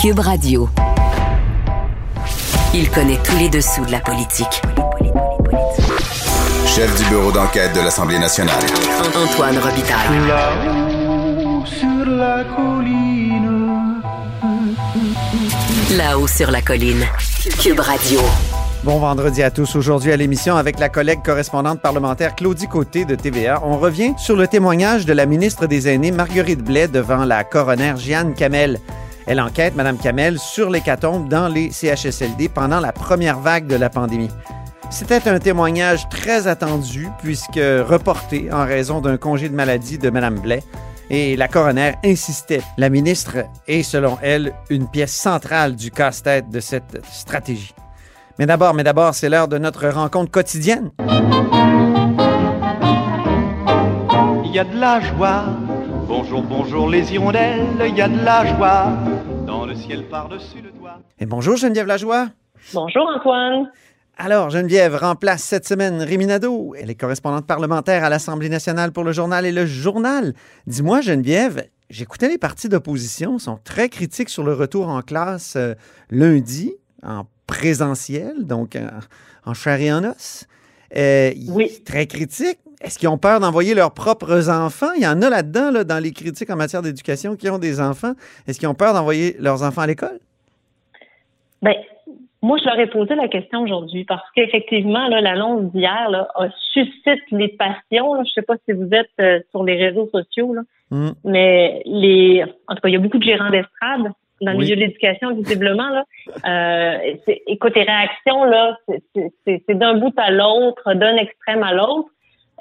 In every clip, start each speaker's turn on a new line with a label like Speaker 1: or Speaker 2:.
Speaker 1: Cube Radio. Il connaît tous les dessous de la politique.
Speaker 2: Chef du bureau d'enquête de l'Assemblée nationale.
Speaker 1: Antoine Robitaille.
Speaker 3: Là-haut sur la colline.
Speaker 1: Là-haut sur la colline. Cube Radio.
Speaker 4: Bon vendredi à tous. Aujourd'hui à l'émission avec la collègue correspondante parlementaire Claudie Côté de TVA, on revient sur le témoignage de la ministre des Aînés Marguerite Blais devant la coroner Jeanne Camel. Elle enquête, Madame Camel, sur l'hécatombe dans les CHSLD pendant la première vague de la pandémie. C'était un témoignage très attendu puisque reporté en raison d'un congé de maladie de Madame Blais. Et la coroner insistait. La ministre est, selon elle, une pièce centrale du casse-tête de cette stratégie. Mais d'abord, mais d'abord, c'est l'heure de notre rencontre quotidienne.
Speaker 3: Il y a de la joie. Bonjour, bonjour les hirondelles. Il y a de la joie. Dans le ciel par-dessus le toit.
Speaker 4: Et bonjour Geneviève Lajoie.
Speaker 5: Bonjour Antoine.
Speaker 4: Alors, Geneviève remplace cette semaine Rémi Nadeau. Elle est correspondante parlementaire à l'Assemblée nationale pour le journal et le journal. Dis-moi, Geneviève, j'écoutais les partis d'opposition, sont très critiques sur le retour en classe euh, lundi, en présentiel, donc en, en chair et en os. Euh,
Speaker 5: Oui.
Speaker 4: Très critiques. Est-ce qu'ils ont peur d'envoyer leurs propres enfants? Il y en a là-dedans, là, dans les critiques en matière d'éducation, qui ont des enfants. Est-ce qu'ils ont peur d'envoyer leurs enfants à l'école?
Speaker 5: Ben, moi, je leur ai posé la question aujourd'hui parce qu'effectivement, l'annonce d'hier suscite les passions. là. Je sais pas si vous êtes euh, sur les réseaux sociaux, là,
Speaker 4: Hmm.
Speaker 5: mais les, en tout cas, il y a beaucoup de gérants d'estrade dans le
Speaker 4: Oui.
Speaker 5: milieu de l'éducation, visiblement. Là. Euh, écoute, les réactions, là, c'est d'un bout à l'autre, d'un extrême à l'autre.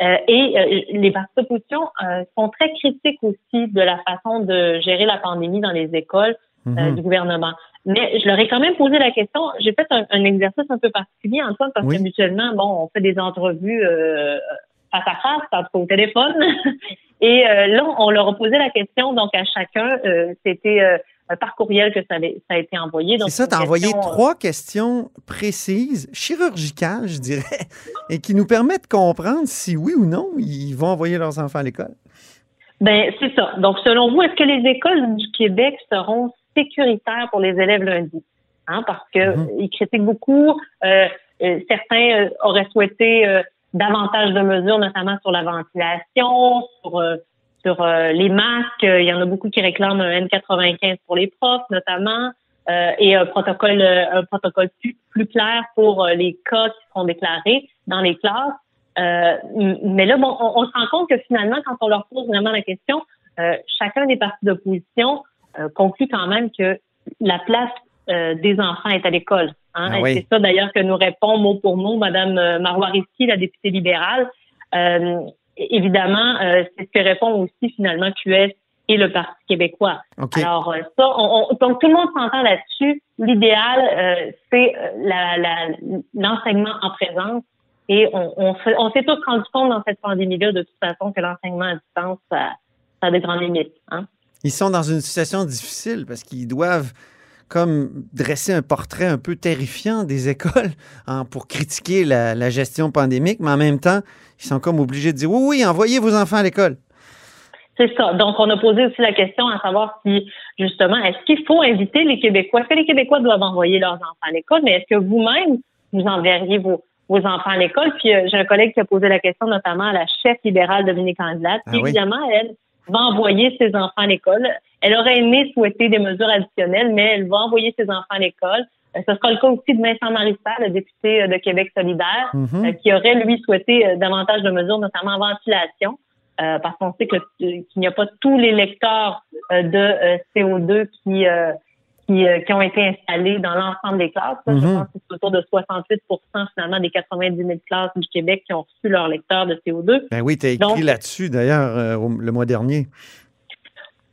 Speaker 5: Euh, et euh, les partis d'opposition euh, sont très critiques aussi de la façon de gérer la pandémie dans les écoles euh,
Speaker 4: Mhm.
Speaker 5: du gouvernement. Mais je leur ai quand même posé la question. J'ai fait un, un exercice un peu particulier, Antoine, parce
Speaker 4: Oui.
Speaker 5: que habituellement, bon, on fait des entrevues euh, face à face, en tout cas au téléphone. Et euh, là, on leur a posé la question, donc à chacun, euh, c'était euh, par courriel que ça, avait- ça a été envoyé.
Speaker 4: C'est ça, tu as envoyé
Speaker 5: euh,
Speaker 4: trois questions précises, chirurgicales, je dirais, et qui nous permettent de comprendre si oui ou non ils vont envoyer leurs enfants à l'école.
Speaker 5: Ben, c'est ça. Donc, selon vous, est-ce que les écoles du Québec seront sécuritaires pour les élèves lundi? Hein, parce que
Speaker 4: Mhm.
Speaker 5: ils critiquent beaucoup. Euh, euh, certains euh, auraient souhaité davantage de mesures, notamment sur la ventilation, sur sur euh, les masques. Il y en a beaucoup qui réclament un N95 pour les profs, notamment, euh, et un protocole euh, un protocole plus, plus clair pour euh, les cas qui seront déclarés dans les classes. Euh, mais là, bon, on, on se rend compte que finalement, quand on leur pose vraiment la question, euh, chacun des partis d'opposition euh, conclut quand même que la place euh, des enfants est à l'école. Hein?
Speaker 4: Ah oui.
Speaker 5: C'est ça d'ailleurs que nous répond mot pour mot Madame euh, Marois Risky, la députée libérale. Euh, évidemment, euh, c'est ce que répond aussi finalement QS et le Parti québécois. Alors euh, ça, on, on- donc tout le monde s'entend là-dessus. L'idéal, euh, c'est la- la- l'enseignement en présence. Et on, on s'est tous rendu compte dans cette pandémie-là, de toute façon, que l'enseignement à distance, ça, ça a des grandes limites. Hein?
Speaker 4: Ils sont dans une situation difficile parce qu'ils doivent comme dresser un portrait un peu terrifiant des écoles hein, pour critiquer la, la gestion pandémique, mais en même temps, ils sont comme obligés de dire oui, oui, envoyez vos enfants à l'école.
Speaker 5: C'est ça. Donc, on a posé aussi la question à savoir si, justement, est-ce qu'il faut inviter les Québécois? Est-ce que les Québécois doivent envoyer leurs enfants à l'école? Mais est-ce que vous-même, vous enverriez vos, vos enfants à l'école? Puis, euh, j'ai un collègue qui a posé la question notamment à la chef libérale Dominique Andelade.
Speaker 4: Ah
Speaker 5: Puis,
Speaker 4: oui?
Speaker 5: évidemment, elle va envoyer ses enfants à l'école. Elle aurait aimé souhaiter des mesures additionnelles, mais elle va envoyer ses enfants à l'école. Euh, Ce sera le cas aussi de Vincent Marissal, le député euh, de Québec solidaire,
Speaker 4: Mhm.
Speaker 5: euh, qui aurait, lui, souhaité davantage de mesures, notamment en ventilation. Euh, parce qu'on sait qu'il n'y a pas tous les lecteurs euh, de euh, CO2 qui, qui, qui ont été installés dans l'ensemble des classes. là. Je
Speaker 4: Mhm.
Speaker 5: pense que c'est autour de 68 finalement des 90 000 classes du Québec qui ont reçu leur lecteur de CO2.
Speaker 4: Ben oui, tu as écrit là-dessus d'ailleurs le mois dernier.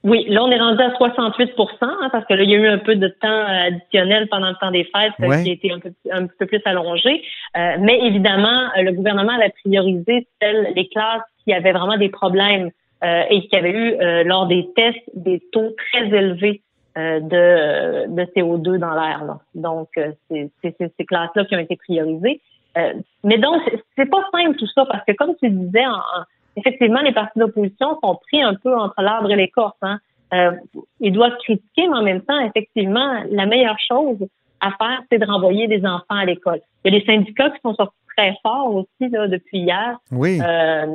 Speaker 5: Oui, là, on est rendu à 68% hein, parce que là, il y a eu un peu de temps euh, additionnel pendant le temps des fêtes
Speaker 4: Ouais.
Speaker 5: qui a été un, peu, un petit peu plus allongé. Euh, mais évidemment, euh, le gouvernement a priorisé celles, les classes qui avaient vraiment des problèmes euh, et qui avaient eu, euh, lors des tests, des taux très élevés euh, de, de CO2 dans l'air. Donc, euh, c'est ces classes-là qui ont été priorisées. Euh, mais donc, c'est- c'est pas simple tout ça, parce que comme tu disais, en- en- effectivement, les partis d'opposition sont pris un peu entre l'arbre et l'écorce. Hein. euh, ils doivent critiquer, mais en même temps, effectivement, la meilleure chose à faire, c'est de renvoyer des enfants à l'école. Il y a des syndicats qui sont sortis très forts aussi là, depuis hier.
Speaker 4: Oui.
Speaker 5: Euh,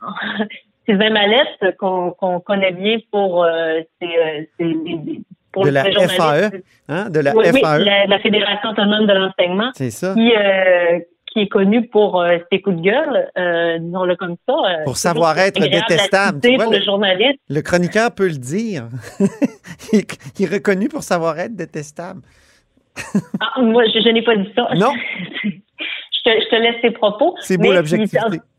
Speaker 5: Sylvain Mallette, qu'on connaît bien pour, euh, ses, euh, ses- pour
Speaker 4: De
Speaker 5: le
Speaker 4: la. FAE, hein, de la
Speaker 5: Oui, oui,
Speaker 4: FAE.
Speaker 5: la, la Fédération autonome de l'enseignement,
Speaker 4: C'est ça.
Speaker 5: qui, euh, qui est connue pour euh, ses coups de gueule, euh, disons-le comme ça. euh,
Speaker 4: Pour savoir être détestable, tu vois,
Speaker 5: pour
Speaker 4: le-
Speaker 5: le journaliste.
Speaker 4: Le chroniqueur peut le dire. il, est- il est reconnu pour savoir être détestable.
Speaker 5: Ah, moi, je, je n'ai pas dit ça.
Speaker 4: Non?
Speaker 5: je, te, je te laisse tes propos.
Speaker 4: C'est beau l'objectivité.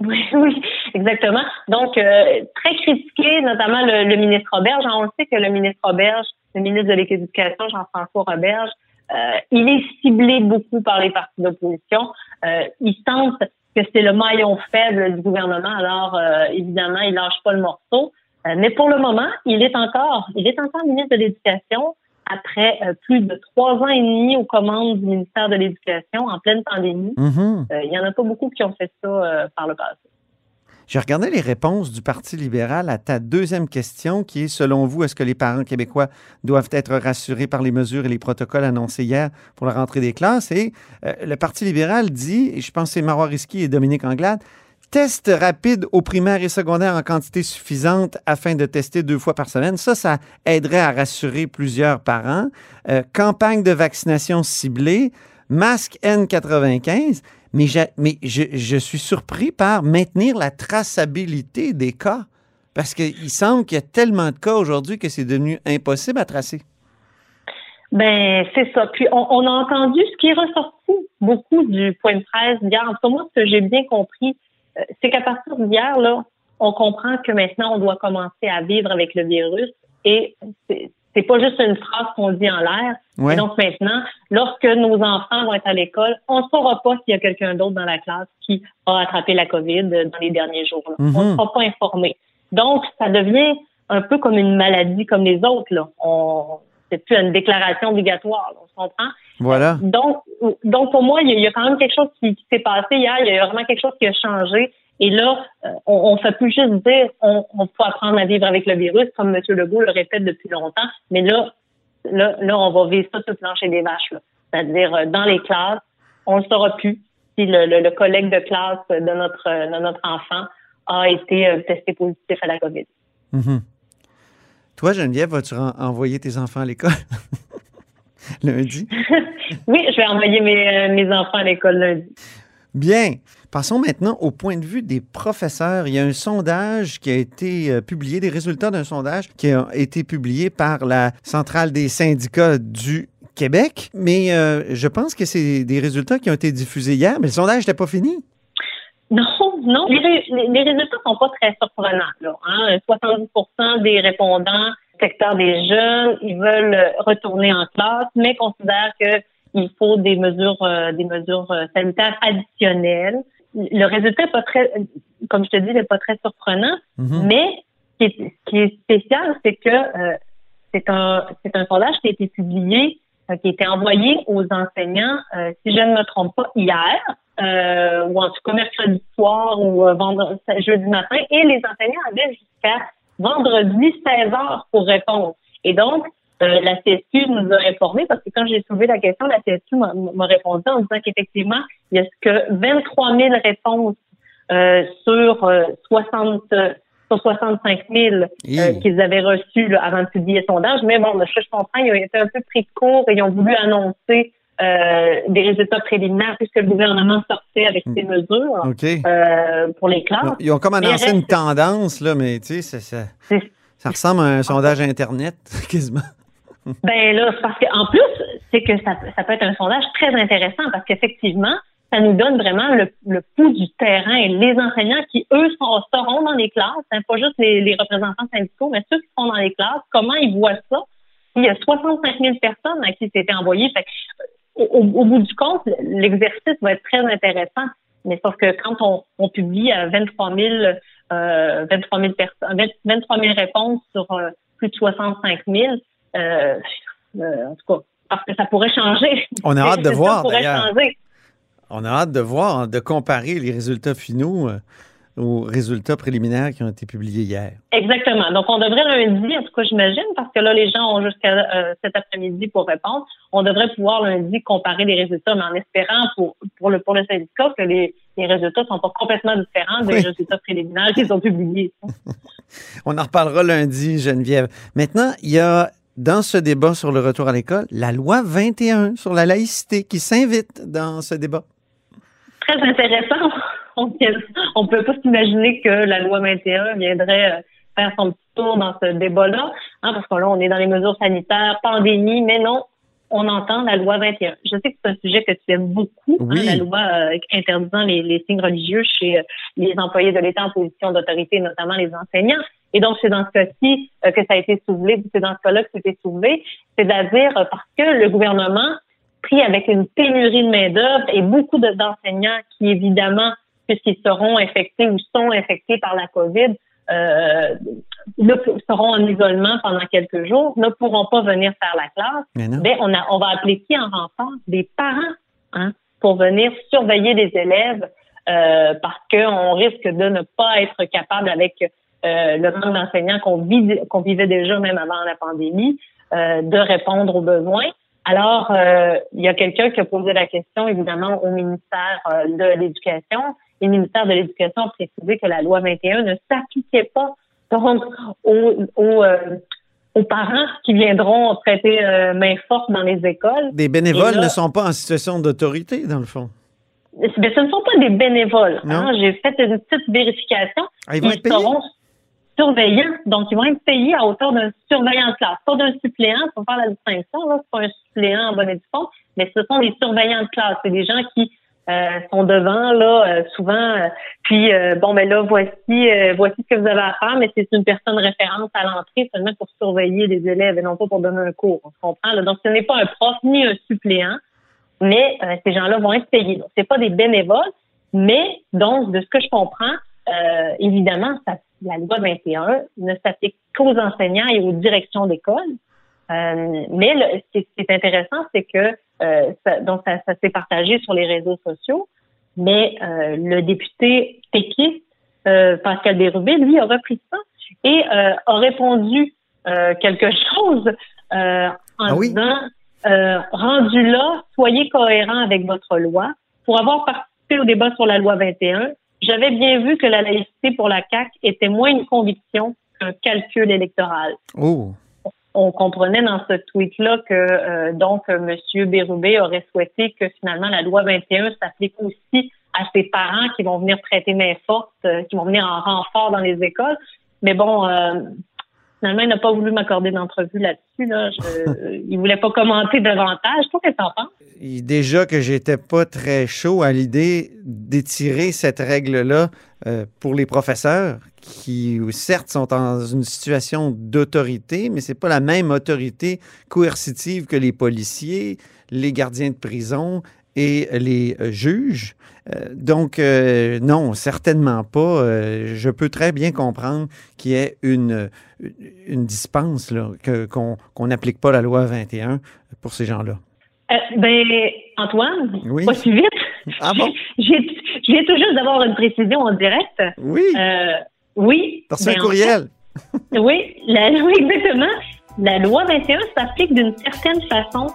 Speaker 5: Oui, oui, exactement. Donc, euh, très critiqué, notamment le, le ministre Roberge. On le sait que le ministre Roberge, le ministre de l'Éducation, Jean-François Roberge, euh, il est ciblé beaucoup par les partis d'opposition. Euh, il sente que c'est le maillon faible du gouvernement. Alors, euh, évidemment, il lâche pas le morceau. Euh, mais pour le moment, il est encore, il est encore ministre de l'Éducation après euh, plus de trois ans et demi aux commandes du ministère de l'Éducation en pleine pandémie.
Speaker 4: Mhm.
Speaker 5: Euh, il y en a pas beaucoup qui ont fait ça euh, par le passé.
Speaker 4: J'ai regardé les réponses du Parti libéral à ta deuxième question, qui est, selon vous, est-ce que les parents québécois doivent être rassurés par les mesures et les protocoles annoncés hier pour la rentrée des classes? Et euh, le Parti libéral dit, et je pense que c'est Marois Risky et Dominique Anglade, test rapide aux primaires et secondaires en quantité suffisante afin de tester deux fois par semaine. Ça, ça aiderait à rassurer plusieurs parents. Euh, campagne de vaccination ciblée, masque N95. Mais, je, je, suis surpris par maintenir la traçabilité des cas. Parce qu'il semble qu'il y a tellement de cas aujourd'hui que c'est devenu impossible à tracer.
Speaker 5: Ben, c'est ça. Puis, on, a entendu ce qui est ressorti beaucoup du point de presse d'hier. En tout moi, ce que j'ai bien compris, euh, c'est qu'à partir d'hier, là, on comprend que maintenant, on doit commencer à vivre avec le virus. Et c'est pas juste une phrase qu'on dit en l'air.
Speaker 4: Ouais.
Speaker 5: Et donc maintenant, lorsque nos enfants vont être à l'école, on ne saura pas s'il y a quelqu'un d'autre dans la classe qui a attrapé la COVID dans les derniers jours.
Speaker 4: Mhm.
Speaker 5: On ne sera pas informé. Donc, ça devient un peu comme une maladie comme les autres. Là. On, c'est plus une déclaration obligatoire. là, on se comprend?
Speaker 4: Voilà.
Speaker 5: Donc, donc pour moi, il y, a, il y a quand même quelque chose qui, qui s'est passé hier. Il y a vraiment quelque chose qui a changé. Et là, euh, on ne fait plus juste dire on, on faut apprendre à vivre avec le virus, comme M. Legault le répète depuis longtemps. Mais là, là, là, on va vivre ça le plancher des vaches. C'est-à-dire euh, dans les classes, on ne saura plus si le, le, le collègue de classe de notre, euh, de notre enfant a été testé positif à la COVID.
Speaker 4: Mhm. Toi, Geneviève, vas-tu envoyer tes enfants à l'école? Lundi?
Speaker 5: Oui, je vais envoyer mes, mes enfants à l'école lundi.
Speaker 4: Bien. Passons maintenant au point de vue des professeurs. Il y a un sondage qui a été euh, publié, des résultats d'un sondage qui a été publié par la Centrale des syndicats du Québec. Mais euh, je pense que c'est des résultats qui ont été diffusés hier, mais le sondage n'était pas fini.
Speaker 5: Non, non. Les, ré- les- résultats sont pas très surprenants. Là, hein. 70 des répondants secteur des jeunes, ils veulent retourner en classe, mais considèrent qu'il faut des mesures, euh, des mesures euh, sanitaires additionnelles. Le résultat n'est pas très, comme je te dis, n'est pas très surprenant,
Speaker 4: Mhm.
Speaker 5: mais ce qui est, ce qui est spécial, c'est que euh, c'est un, c'est un sondage qui a été publié, euh, qui a été envoyé aux enseignants, euh, si je ne me trompe pas, hier, euh, ou en tout cas mercredi soir ou vendredi, jeudi matin, et les enseignants avaient jusqu'à vendredi 16 heures pour répondre. Et donc, euh, la CSQ nous a informé parce que quand j'ai soulevé la question, la CSQ m'a m'a répondu en disant qu'effectivement, il y a que 23 000 réponses euh, sur euh, 60 euh, sur 65 000 euh,
Speaker 4: Hi.
Speaker 5: qu'ils avaient reçus là, avant de publier le sondage. Mais bon, je je comprends, ils ont été un peu pris de court et ils ont voulu annoncer euh, des résultats préliminaires puisque le gouvernement sortait avec ses mesures
Speaker 4: OK.
Speaker 5: euh, pour les classes.
Speaker 4: Ils ont comme annoncé
Speaker 5: reste-
Speaker 4: une tendance, là, mais tu sais, ça, ça, ça ressemble à un sondage Internet, quasiment.
Speaker 5: Ben là, c'est parce qu'en plus, c'est que ça, ça peut être un sondage très intéressant parce qu'effectivement, ça nous donne vraiment le, le pouls du terrain. Les enseignants qui, eux, sont, seront dans les classes, hein, pas juste les, les représentants syndicaux, mais ceux qui seront dans les classes, comment ils voient ça? Il y a 65 000 personnes à qui c'était envoyé. Fait au, au- bout du compte, l'exercice va être très intéressant. Mais sauf que quand on, on publie à 23 000, euh, 23 000 personnes, 20 23 000 réponses sur euh, plus de 65 000, euh, euh, en tout cas, parce que ça pourrait changer.
Speaker 4: On a hâte de voir. On a hâte de voir, de comparer les résultats finaux euh, aux résultats préliminaires qui ont été publiés hier.
Speaker 5: Exactement. Donc, on devrait lundi, en tout cas, j'imagine, parce que là, les gens ont jusqu'à euh, cet après-midi pour répondre. On devrait pouvoir lundi comparer les résultats, mais en espérant pour, pour, le, pour le syndicat que les, les résultats sont pas complètement différents des résultats préliminaires qui sont publiés.
Speaker 4: on en reparlera lundi, Geneviève. Maintenant, il y a dans ce débat sur le retour à l'école, la loi 21 sur la laïcité qui s'invite dans ce débat.
Speaker 5: Très intéressant. On ne peut pas s'imaginer que la loi 21 viendrait euh, faire son petit tour dans ce débat-là, hein, parce que là, on est dans les mesures sanitaires, pandémie, mais non, on entend la loi 21. Je sais que c'est un sujet que tu aimes beaucoup, hein, la loi euh, interdisant les, les, signes religieux chez euh, les employés de l'État en position d'autorité, notamment les enseignants. Et donc, c'est dans ce cas-ci euh, que ça a été soulevé, c'est dans ce cas-là que c'était soulevé, c'est-à-dire parce que le gouvernement, pris avec une pénurie de main-d'œuvre et beaucoup d'enseignants qui, évidemment, puisqu'ils seront infectés ou sont infectés par la COVID, euh, seront en isolement pendant quelques jours, ne pourront pas venir faire la classe, mais, ben, on, a, on va appeler qui en renfort? Des parents hein, pour venir surveiller les élèves euh, parce qu'on risque de ne pas être capable avec euh, le manque d'enseignants qu'on vivait déjà même avant la pandémie, euh, de répondre aux besoins. Alors, euh, il y a quelqu'un qui a posé la question, évidemment, au ministère de l'Éducation. Et le ministère de l'Éducation a précisé que la loi 21 ne s'appliquait pas donc aux, aux, parents qui viendront prêter main forte dans les écoles.
Speaker 4: Des bénévoles ne sont pas en situation d'autorité, dans le fond.
Speaker 5: Mais ce ne sont pas des bénévoles. Hein. J'ai fait une petite vérification.
Speaker 4: Ah, ils vont être seront
Speaker 5: surveillants. Donc, ils vont être payés à hauteur d'un surveillant de classe, pas d'un suppléant. Faut faire la distinction. Là, c'est pas un suppléant en bonne et due forme, mais ce sont des surveillants de classe. C'est des gens qui euh, sont devant là euh, souvent. Euh, puis bon, ben là, voici voici ce que vous avez à faire, mais c'est une personne référence à l'entrée seulement pour surveiller les élèves et non pas pour donner un cours. On se comprend. Là? Donc, ce n'est pas un prof ni un suppléant, mais ces gens-là vont être payés. Donc, c'est pas des bénévoles, mais donc de ce que je comprends, évidemment, ça la loi 21 ne s'applique qu'aux enseignants et aux directions d'école. Euh, mais ce qui est intéressant, c'est que euh, ça, donc ça, s'est partagé sur les réseaux sociaux, mais euh, le député péquiste Pascal Bérubé, lui, a repris ça et a répondu quelque chose en ah disant rendu là, soyez cohérent avec votre loi. Pour avoir participé au débat sur la loi 21, j'avais bien vu que la laïcité pour la CAQ était moins une conviction qu'un calcul électoral.
Speaker 4: Oh.
Speaker 5: On comprenait dans ce tweet-là que euh, donc M. Bérubé aurait souhaité que finalement la loi 21 s'applique aussi à ses parents qui vont venir prêter main forte, euh, qui vont venir en renfort dans les écoles. Mais bon, euh, finalement, il n'a pas voulu m'accorder d'entrevue là-dessus. Là. Je, il voulait pas commenter davantage. Toi, qu'est-ce que t'en penses?
Speaker 4: Déjà que j'étais pas très chaud à l'idée d'étirer cette règle-là euh, pour les professeurs qui, certes, sont dans une situation d'autorité, mais c'est pas la même autorité coercitive que les policiers, les gardiens de prison et les euh, juges. Euh, donc, euh, non, certainement pas. je peux très bien comprendre qu'il y ait une, une dispense, qu'on n'applique pas la loi 21 pour ces gens-là.
Speaker 5: ben, Antoine, pas si vite.
Speaker 4: Ah bon?
Speaker 5: J'ai tout juste d'avoir une précision en direct.
Speaker 4: Oui.
Speaker 5: oui.
Speaker 4: Parce un ben, courriel.
Speaker 5: oui, oui, exactement. La loi 21 s'applique d'une certaine façon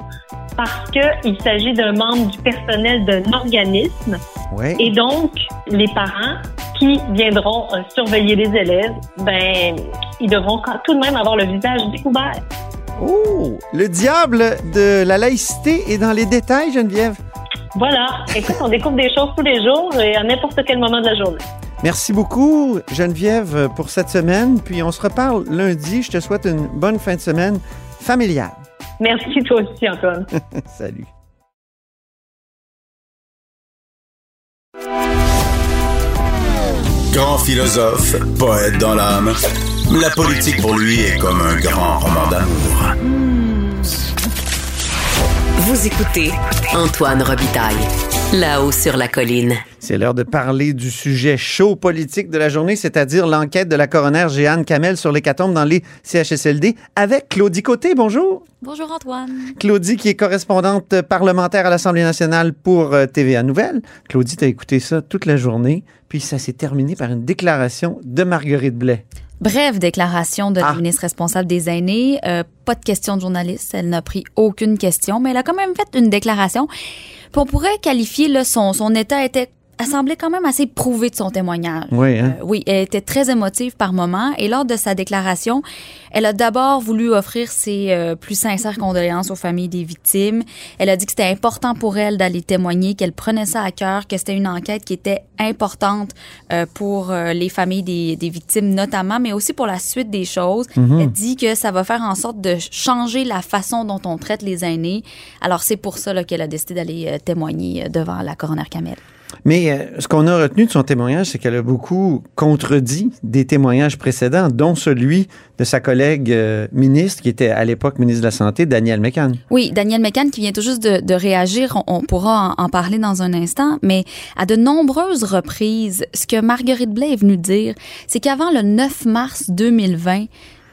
Speaker 5: parce qu'il s'agit d'un membre du personnel d'un organisme. Et donc, les parents qui viendront euh, surveiller les élèves, ben, ils devront tout de même avoir le visage découvert.
Speaker 4: Oh, le diable de la laïcité est dans les détails, Geneviève.
Speaker 5: Voilà. Écoute, on découvre des choses tous les jours et à n'importe quel moment de la journée.
Speaker 4: Merci beaucoup, Geneviève, pour cette semaine. Puis on se reparle lundi. Je te souhaite une bonne fin de semaine familiale.
Speaker 5: Merci toi aussi, Antoine.
Speaker 4: Salut.
Speaker 2: Grand philosophe, poète dans l'âme, la politique pour lui est comme un grand roman d'amour.
Speaker 1: Vous écoutez Antoine Robitaille. Là-haut sur la colline.
Speaker 4: C'est l'heure de parler du sujet chaud politique de la journée, c'est-à-dire l'enquête de la coroner Jeanne Kamel sur l'hécatombe dans les CHSLD avec Claudie Côté. Bonjour.
Speaker 6: Bonjour Antoine.
Speaker 4: Claudie qui est correspondante parlementaire à l'Assemblée nationale pour euh, TVA Nouvelles. Claudie, t'as écouté ça toute la journée, puis ça s'est terminé par une déclaration de Marguerite Blais.
Speaker 6: Brève déclaration de la
Speaker 4: Ah.
Speaker 6: ministre responsable des aînés. Euh, pas de question de journaliste. Elle n'a pris aucune question, mais elle a quand même fait une déclaration. Puis on pourrait qualifier là, son, son état était elle semblait quand même assez prouvé de son témoignage.
Speaker 4: Oui, hein?
Speaker 6: Euh, oui, elle était très émotive par moment et lors de sa déclaration, elle a d'abord voulu offrir ses euh, plus sincères condoléances aux familles des victimes. Elle a dit que c'était important pour elle d'aller témoigner, qu'elle prenait ça à cœur, que c'était une enquête qui était importante euh, pour les familles des, des victimes notamment, mais aussi pour la suite des choses. Elle dit que ça va faire en sorte de changer la façon dont on traite les aînés. Alors c'est pour ça qu'elle a décidé d'aller témoigner devant la coroner Kamel.
Speaker 4: Mais euh, ce qu'on a retenu de son témoignage, c'est qu'elle a beaucoup contredit des témoignages précédents, dont celui de sa collègue euh, ministre, qui était à l'époque ministre de la Santé, Danielle McCann.
Speaker 6: Oui, Daniel McCann qui vient tout juste de, réagir, on, pourra en, en parler dans un instant, mais à de nombreuses reprises, ce que Marguerite Blais est venue dire, c'est qu'avant le 9 mars 2020,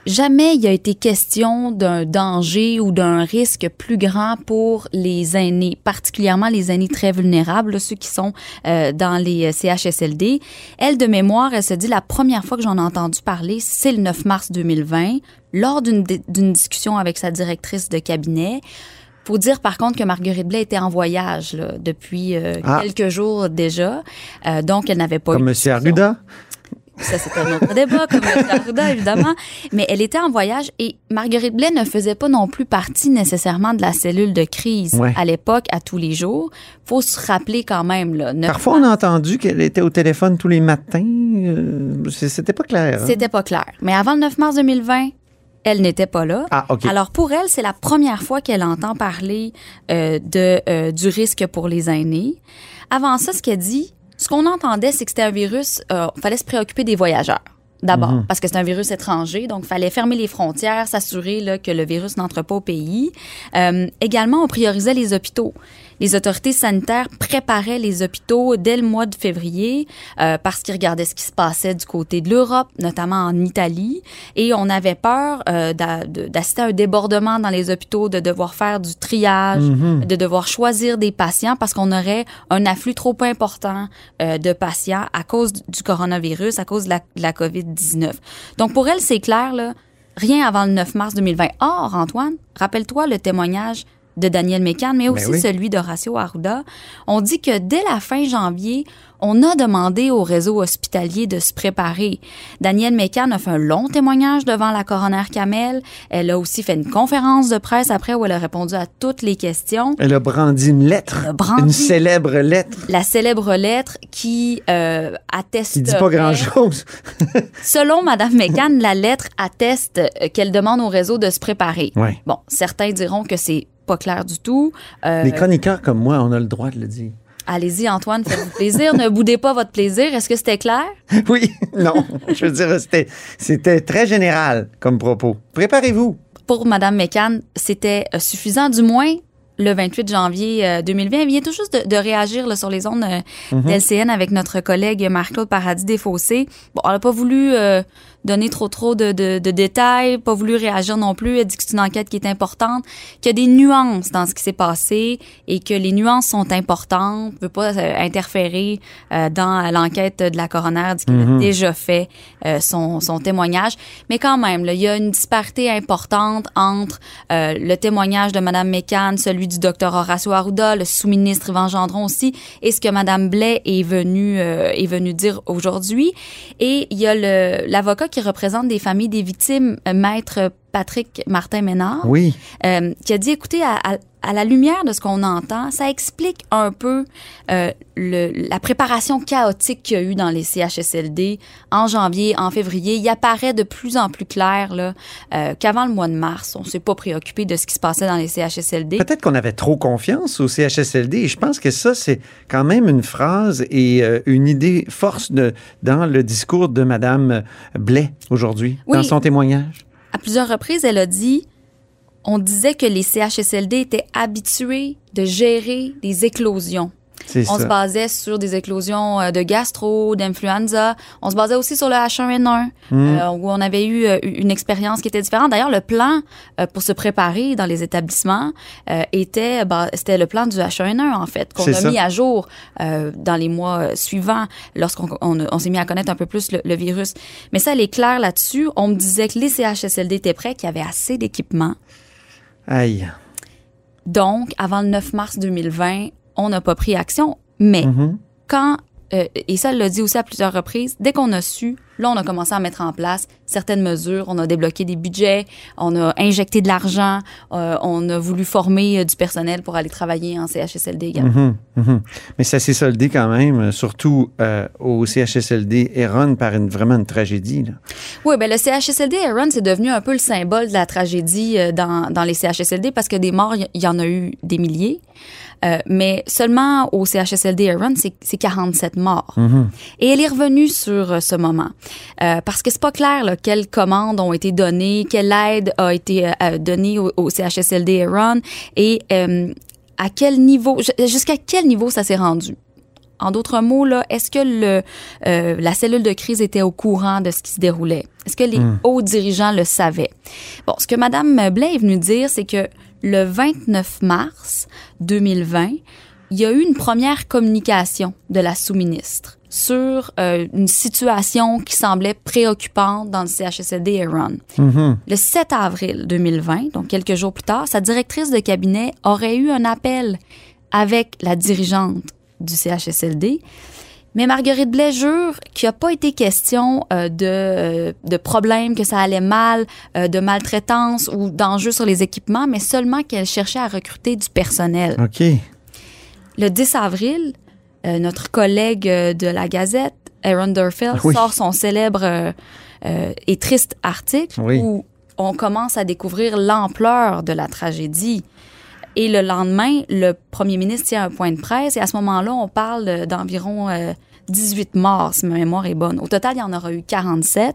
Speaker 6: Jamais il a été question d'un danger ou d'un risque plus grand pour les aînés, particulièrement les aînés très vulnérables, ceux qui sont euh, dans les euh, CHSLD. Elle, de mémoire, elle se dit la première fois que j'en ai entendu parler, c'est le 9 mars 2020, lors d'une di- d'une discussion avec sa directrice de cabinet. Faut dire par contre que Marguerite Blais était en voyage là, depuis euh,
Speaker 4: Ah.
Speaker 6: quelques jours déjà, Euh, donc elle n'avait pas eu
Speaker 4: Comme
Speaker 6: de
Speaker 4: M.
Speaker 6: discussion.
Speaker 4: Arruda?
Speaker 6: Ça, c'est un autre débat, comme. Arruda, évidemment. Mais elle était en voyage et Marguerite Blais ne faisait pas non plus partie nécessairement de la cellule de crise
Speaker 4: Ouais.
Speaker 6: à l'époque, à tous les jours. faut se rappeler quand même. Là,
Speaker 4: Parfois, on a entendu qu'elle était au téléphone tous les matins. Euh, C'était pas clair. hein?
Speaker 6: C'était pas clair. Mais avant le 9 mars 2020, elle n'était pas là.
Speaker 4: Ah, OK.
Speaker 6: Alors pour elle, c'est la première fois qu'elle entend parler euh, de euh, du risque pour les aînés. Avant ça, ce qu'elle dit, ce qu'on entendait, c'est que c'était un virus. Euh, fallait se préoccuper des voyageurs. D'abord,
Speaker 4: Mhm.
Speaker 6: parce que c'est un virus étranger, donc fallait fermer les frontières, s'assurer que le virus n'entre pas au pays. Euh, également, on priorisait les hôpitaux. Les autorités sanitaires préparaient les hôpitaux dès le mois de février euh, parce qu'ils regardaient ce qui se passait du côté de l'Europe, notamment en Italie, et on avait peur euh, d'assister à un débordement dans les hôpitaux, de devoir faire du triage, de devoir choisir des patients parce qu'on aurait un afflux trop important euh, de patients à cause du coronavirus, à cause de la, de la COVID-19. Donc pour elle, c'est clair, là, rien avant le 9 mars 2020. Or, Antoine, rappelle-toi le témoignage de Daniel Mécan, mais aussi
Speaker 4: oui.
Speaker 6: celui d'Horacio Arruda. On dit que dès la fin janvier, on a demandé au réseau hospitalier de se préparer. Daniel Mécan a fait un long témoignage devant la coroner Kamel. Elle a aussi fait une conférence de presse après où elle a répondu à toutes les questions.
Speaker 4: Elle a brandi une lettre.
Speaker 6: Elle a brandi-
Speaker 4: Une célèbre lettre
Speaker 6: La célèbre lettre qui euh, atteste.
Speaker 4: qui dit pas grand-chose.
Speaker 6: Selon Madame McCann, la lettre atteste euh, qu'elle demande au réseau de se préparer.
Speaker 4: Ouais.
Speaker 6: Bon, certains diront que c'est pas clair du tout. Euh,
Speaker 4: Les chroniqueurs comme moi, on a le droit de le dire.
Speaker 6: Allez-y, Antoine, faites-vous plaisir. ne boudez pas votre plaisir. Est-ce que c'était clair?
Speaker 4: Oui, non. Je veux dire, c'était, c'était très général comme propos. Préparez-vous.
Speaker 6: Pour Madame McCann, c'était euh, suffisant, du moins le 28 janvier euh, 2020. Elle vient tout juste de, de réagir là, sur les ondes euh,
Speaker 4: Mhm.
Speaker 6: d'LCN avec notre collègue Marc-Claude Paradis Desfossés. Bon, elle n'a pas voulu euh, donner trop trop de, de, de détails, pas voulu réagir non plus. Elle dit que c'est une enquête qui est importante, qu'il y a des nuances dans ce qui s'est passé et que les nuances sont importantes. Ne veut pas euh, interférer euh, dans l'enquête de la coroner, elle dit qu'elle a déjà fait euh, son, son témoignage. Mais quand même, là, il y a une disparité importante entre euh, le témoignage de Mme Mécan, celui du docteur Horacio Arruda, le sous-ministre Yvan Gendron aussi, et ce que Mme Blais est venue est venue dire aujourd'hui. Et il y a l'avocat qui représente des familles des victimes, euh, maître Patrick Martin Ménard,
Speaker 4: Oui.
Speaker 6: euh, qui a dit, écoutez, à, à- à la lumière de ce qu'on entend, ça explique un peu euh, le, la préparation chaotique qu'il y a eu dans les CHSLD en janvier, en février. Il apparaît de plus en plus clair là, euh, qu'avant le mois de mars, on s'est pas préoccupé de ce qui se passait dans les CHSLD.
Speaker 4: Peut-être qu'on avait trop confiance au CHSLD et je pense que ça, c'est quand même une phrase et une idée force de, dans le discours de Mme Blais aujourd'hui,
Speaker 6: Oui.
Speaker 4: dans son témoignage.
Speaker 6: À plusieurs reprises, elle a dit on disait que les CHSLD étaient habitués de gérer des éclosions. On
Speaker 4: ça.
Speaker 6: se basait sur des éclosions euh, de gastro, d'influenza. On se basait aussi sur le H1N1,
Speaker 4: Hmm.
Speaker 6: euh, où on avait eu euh, une expérience qui était différente. D'ailleurs, le plan pour se préparer dans les établissements euh, était, bah, c'était le plan du H1N1 en fait, qu'on a
Speaker 4: ça.
Speaker 6: mis à jour euh, dans les mois suivants, lorsqu'on on, on s'est mis à connaître un peu plus le, le virus. Mais ça, elle est claire là-dessus. On me disait que les CHSLD étaient prêts, qu'il y avait assez d'équipements.
Speaker 4: Aïe.
Speaker 6: Donc, avant le 9 mars 2020, on n'a pas pris action. Mais
Speaker 4: Mhm.
Speaker 6: quand, euh, et ça, elle l'a dit aussi à plusieurs reprises, dès qu'on a su, là, on a commencé à mettre en place certaines mesures. On a débloqué des budgets, on a injecté de l'argent, euh, on a voulu former euh, du personnel pour aller travailler en CHSLD également.
Speaker 4: Mhm, mhm. Mais ça s'est soldé quand même, surtout euh, au CHSLD Eron, par une, vraiment une tragédie. là.
Speaker 6: Oui, ben le CHSLD Aaron, c'est devenu un peu le symbole de la tragédie dans, dans les CHSLD parce que des morts, il y- il y en a eu des milliers. Euh, mais seulement au CHSLD Aaron, c'est c'est 47 morts. Et elle est revenue sur euh, ce moment. Euh, parce que c'est pas clair là, quelles commandes ont été données, quelle aide a été euh, donnée au, au CHSLD Aaron et à quel niveau, ju- jusqu'à quel niveau ça s'est rendu? En d'autres mots, là, est-ce que le, euh, la cellule de crise était au courant de ce qui se déroulait? Est-ce que les hauts dirigeants le savaient? Bon, ce que Mme Blais est venue dire, c'est que le 29 mars 2020, il y a eu une première communication de la sous-ministre sur euh, une situation qui semblait préoccupante dans le CHSLD Aaron.
Speaker 4: Mhm.
Speaker 6: Le 7 avril 2020, donc quelques jours plus tard, sa directrice de cabinet aurait eu un appel avec la dirigeante du CHSLD. Mais Marguerite Blais jure qu'il n'a pas été question euh, de, euh, de problèmes, que ça allait mal, euh, de maltraitance ou d'enjeux sur les équipements, mais seulement qu'elle cherchait à recruter du personnel.
Speaker 4: OK.
Speaker 6: Le 10 avril, notre collègue de la Gazette, Aaron Durfeld,
Speaker 4: Oui.
Speaker 6: sort son célèbre et triste article
Speaker 4: Oui.
Speaker 6: où on commence à découvrir l'ampleur de la tragédie. Et le lendemain, le premier ministre tient un point de presse et à ce moment-là, on parle euh, d'environ euh, 18 morts, si ma mémoire est bonne. Au total, il y en aura eu 47.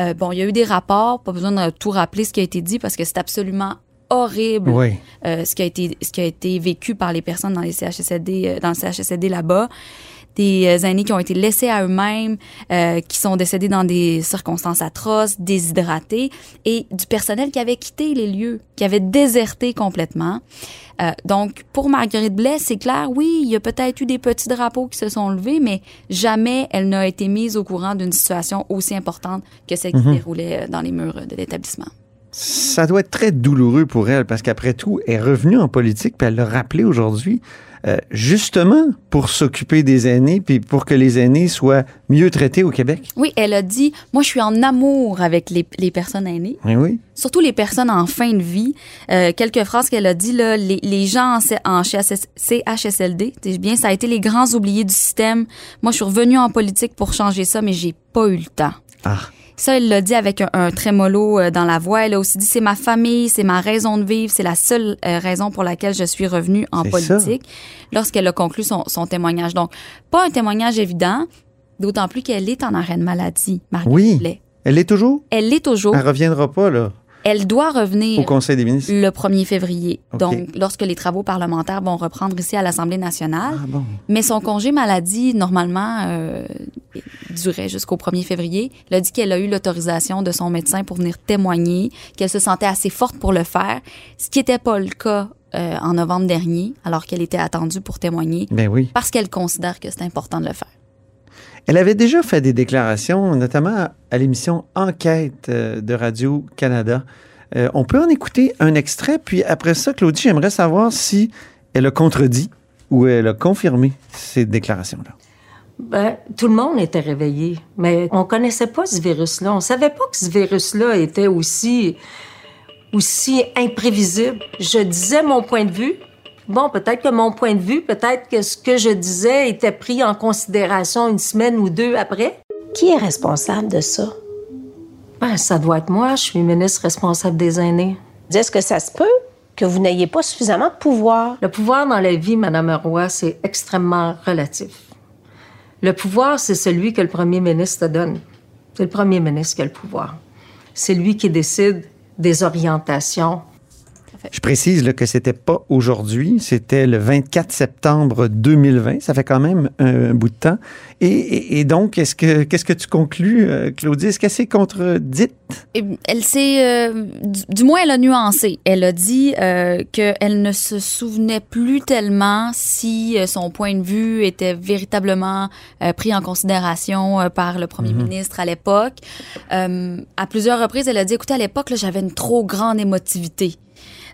Speaker 6: Euh, bon, il y a eu des rapports, pas besoin de tout rappeler ce qui a été dit parce que c'est absolument horrible
Speaker 4: Oui.
Speaker 6: euh, ce qui a été ce qui a été vécu par les personnes dans les CHSLD euh, dans le CHSLD là-bas des euh, aînés qui ont été laissés à eux-mêmes, euh, qui sont décédés dans des circonstances atroces, déshydratés, et du personnel qui avait quitté les lieux, qui avait déserté complètement. Euh, donc, pour Marguerite Blais, c'est clair, oui, il y a peut-être eu des petits drapeaux qui se sont levés, mais jamais elle n'a été mise au courant d'une situation aussi importante que celle qui se déroulait dans les murs de l'établissement.
Speaker 4: Ça doit être très douloureux pour elle parce qu'après tout, elle est revenue en politique puis elle l'a rappelé aujourd'hui, euh, justement pour s'occuper des aînés puis pour que les aînés soient mieux traités au Québec?
Speaker 6: Oui, elle a dit, moi, je suis en amour avec les, les personnes aînées,
Speaker 4: Oui, oui.
Speaker 6: surtout les personnes en fin de vie. Euh, quelques phrases qu'elle a dit, là, les, les gens en, en CHS CHSLD, bien, ça a été les grands oubliés du système. Moi, je suis revenue en politique pour changer ça, mais j'ai pas eu le temps.
Speaker 4: Ah.
Speaker 6: Ça, elle l'a dit avec un, un trémolo euh, dans la voix. Elle a aussi dit, c'est ma famille, c'est ma raison de vivre, c'est la seule euh, raison pour laquelle je suis revenue en politique lorsqu'elle a conclu son, son témoignage. Donc, pas un témoignage évident, d'autant plus qu'elle est en arrêt de maladie, Marguerite
Speaker 4: Oui.
Speaker 6: Blais.
Speaker 4: Elle l'est toujours?
Speaker 6: Elle l'est toujours.
Speaker 4: Elle reviendra pas, là,
Speaker 6: Elle doit
Speaker 4: au
Speaker 6: revenir
Speaker 4: Conseil des ministres.
Speaker 6: le 1er février. Donc, lorsque les travaux parlementaires vont reprendre ici à l'Assemblée nationale.
Speaker 4: Ah bon.
Speaker 6: Mais son congé maladie, normalement, euh, durait jusqu'au 1er février. Elle a dit qu'elle a eu l'autorisation de son médecin pour venir témoigner, qu'elle se sentait assez forte pour le faire, ce qui n'était pas le cas euh, en novembre dernier, alors qu'elle était attendue pour témoigner,
Speaker 4: Ben oui.
Speaker 6: parce qu'elle considère que c'est important de le faire.
Speaker 4: Elle avait déjà fait des déclarations, notamment à l'émission Enquête euh, de Radio-Canada. Euh, on peut en écouter un extrait, puis après ça, Claudie, j'aimerais savoir si elle a contredit ou elle a confirmé ces déclarations-là.
Speaker 7: Ben, tout le monde était réveillé, mais on connaissait pas ce virus-là. On savait pas que ce virus-là était aussi, aussi imprévisible. Je disais mon point de vue. Bon, peut-être que mon point de vue, peut-être que ce que je disais était pris en considération une semaine ou deux après.
Speaker 8: Qui est responsable de ça?
Speaker 7: Ben, ça doit être moi. Je suis ministre responsable des aînés.
Speaker 8: Est-ce que ça se peut que vous n'ayez pas suffisamment de pouvoir?
Speaker 7: Le pouvoir dans la vie, Madame Roy, c'est extrêmement relatif. Le pouvoir, c'est celui que le premier ministre te donne. C'est le premier ministre qui a le pouvoir. C'est lui qui décide des orientations.
Speaker 4: Je précise là, que c'était pas aujourd'hui, c'était le 24 septembre 2020. Ça fait quand même un, un bout de temps. Et, et- et donc, est-ce que, qu'est-ce que tu conclus, euh, Claudie? Est-ce qu'elle s'est contredite?
Speaker 6: Et elle s'est, euh, du, du moins, elle a nuancé. Elle a dit euh, qu'elle ne se souvenait plus tellement si son point de vue était véritablement pris en considération par le premier ministre à l'époque. À plusieurs reprises, elle a dit, écoutez, à l'époque, j'avais une trop grande émotivité.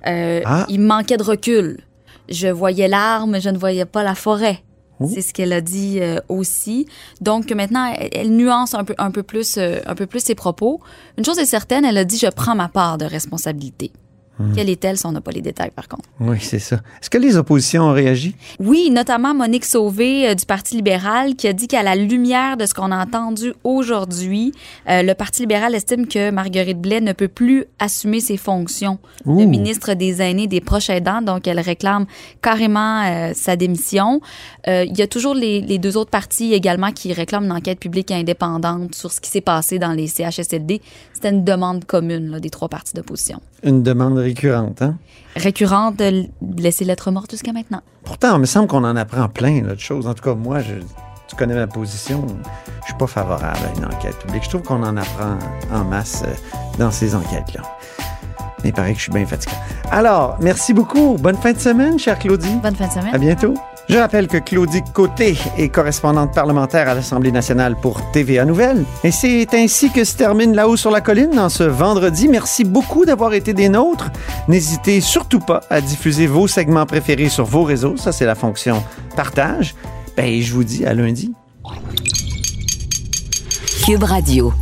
Speaker 6: Euh,
Speaker 4: Ah.
Speaker 6: Il manquait de recul. Je voyais l'arme, je ne voyais pas la forêt.
Speaker 4: Oh.
Speaker 6: C'est ce qu'elle a dit euh, aussi. Donc maintenant, elle, elle nuance un peu, un peu plus, euh, un peu plus ses propos. Une chose est certaine, elle a dit je prends ma part de responsabilité. Quelle est-elle si on n'a pas les détails par contre?
Speaker 4: Oui, c'est ça. Est-ce que les oppositions ont réagi?
Speaker 6: Oui, notamment Monique Sauvé euh, du Parti libéral qui a dit qu'à la lumière de ce qu'on a entendu aujourd'hui, euh, le Parti libéral estime que Marguerite Blais ne peut plus assumer ses fonctions de ministre des aînés, des proches aidants, donc elle réclame carrément euh, sa démission. Il y a toujours les, les deux autres partis également qui réclament une enquête publique indépendante sur ce qui s'est passé dans les CHSLD. C'était une demande commune là, des trois partis d'opposition.
Speaker 4: Une demande récurrente, hein?
Speaker 6: Récurrente de laisser lettre morte jusqu'à maintenant.
Speaker 4: Pourtant, il me semble qu'on en apprend plein là, de choses. En tout cas, moi, je, tu connais ma position. Je suis pas favorable à une enquête publique. Je trouve qu'on en apprend en masse euh, dans ces enquêtes-là. Mais il paraît que je suis bien fatigué. Alors, merci beaucoup. Bonne fin de semaine, chère Claudie.
Speaker 6: Bonne fin de semaine.
Speaker 4: À bientôt. Je rappelle que Claudie Côté est correspondante parlementaire à l'Assemblée nationale pour TVA Nouvelles. Et c'est ainsi que se termine La Haut sur la colline dans ce vendredi. Merci beaucoup d'avoir été des nôtres. N'hésitez surtout pas à diffuser vos segments préférés sur vos réseaux. Ça, c'est la fonction partage. Ben, je vous dis à lundi.
Speaker 1: Cube Radio.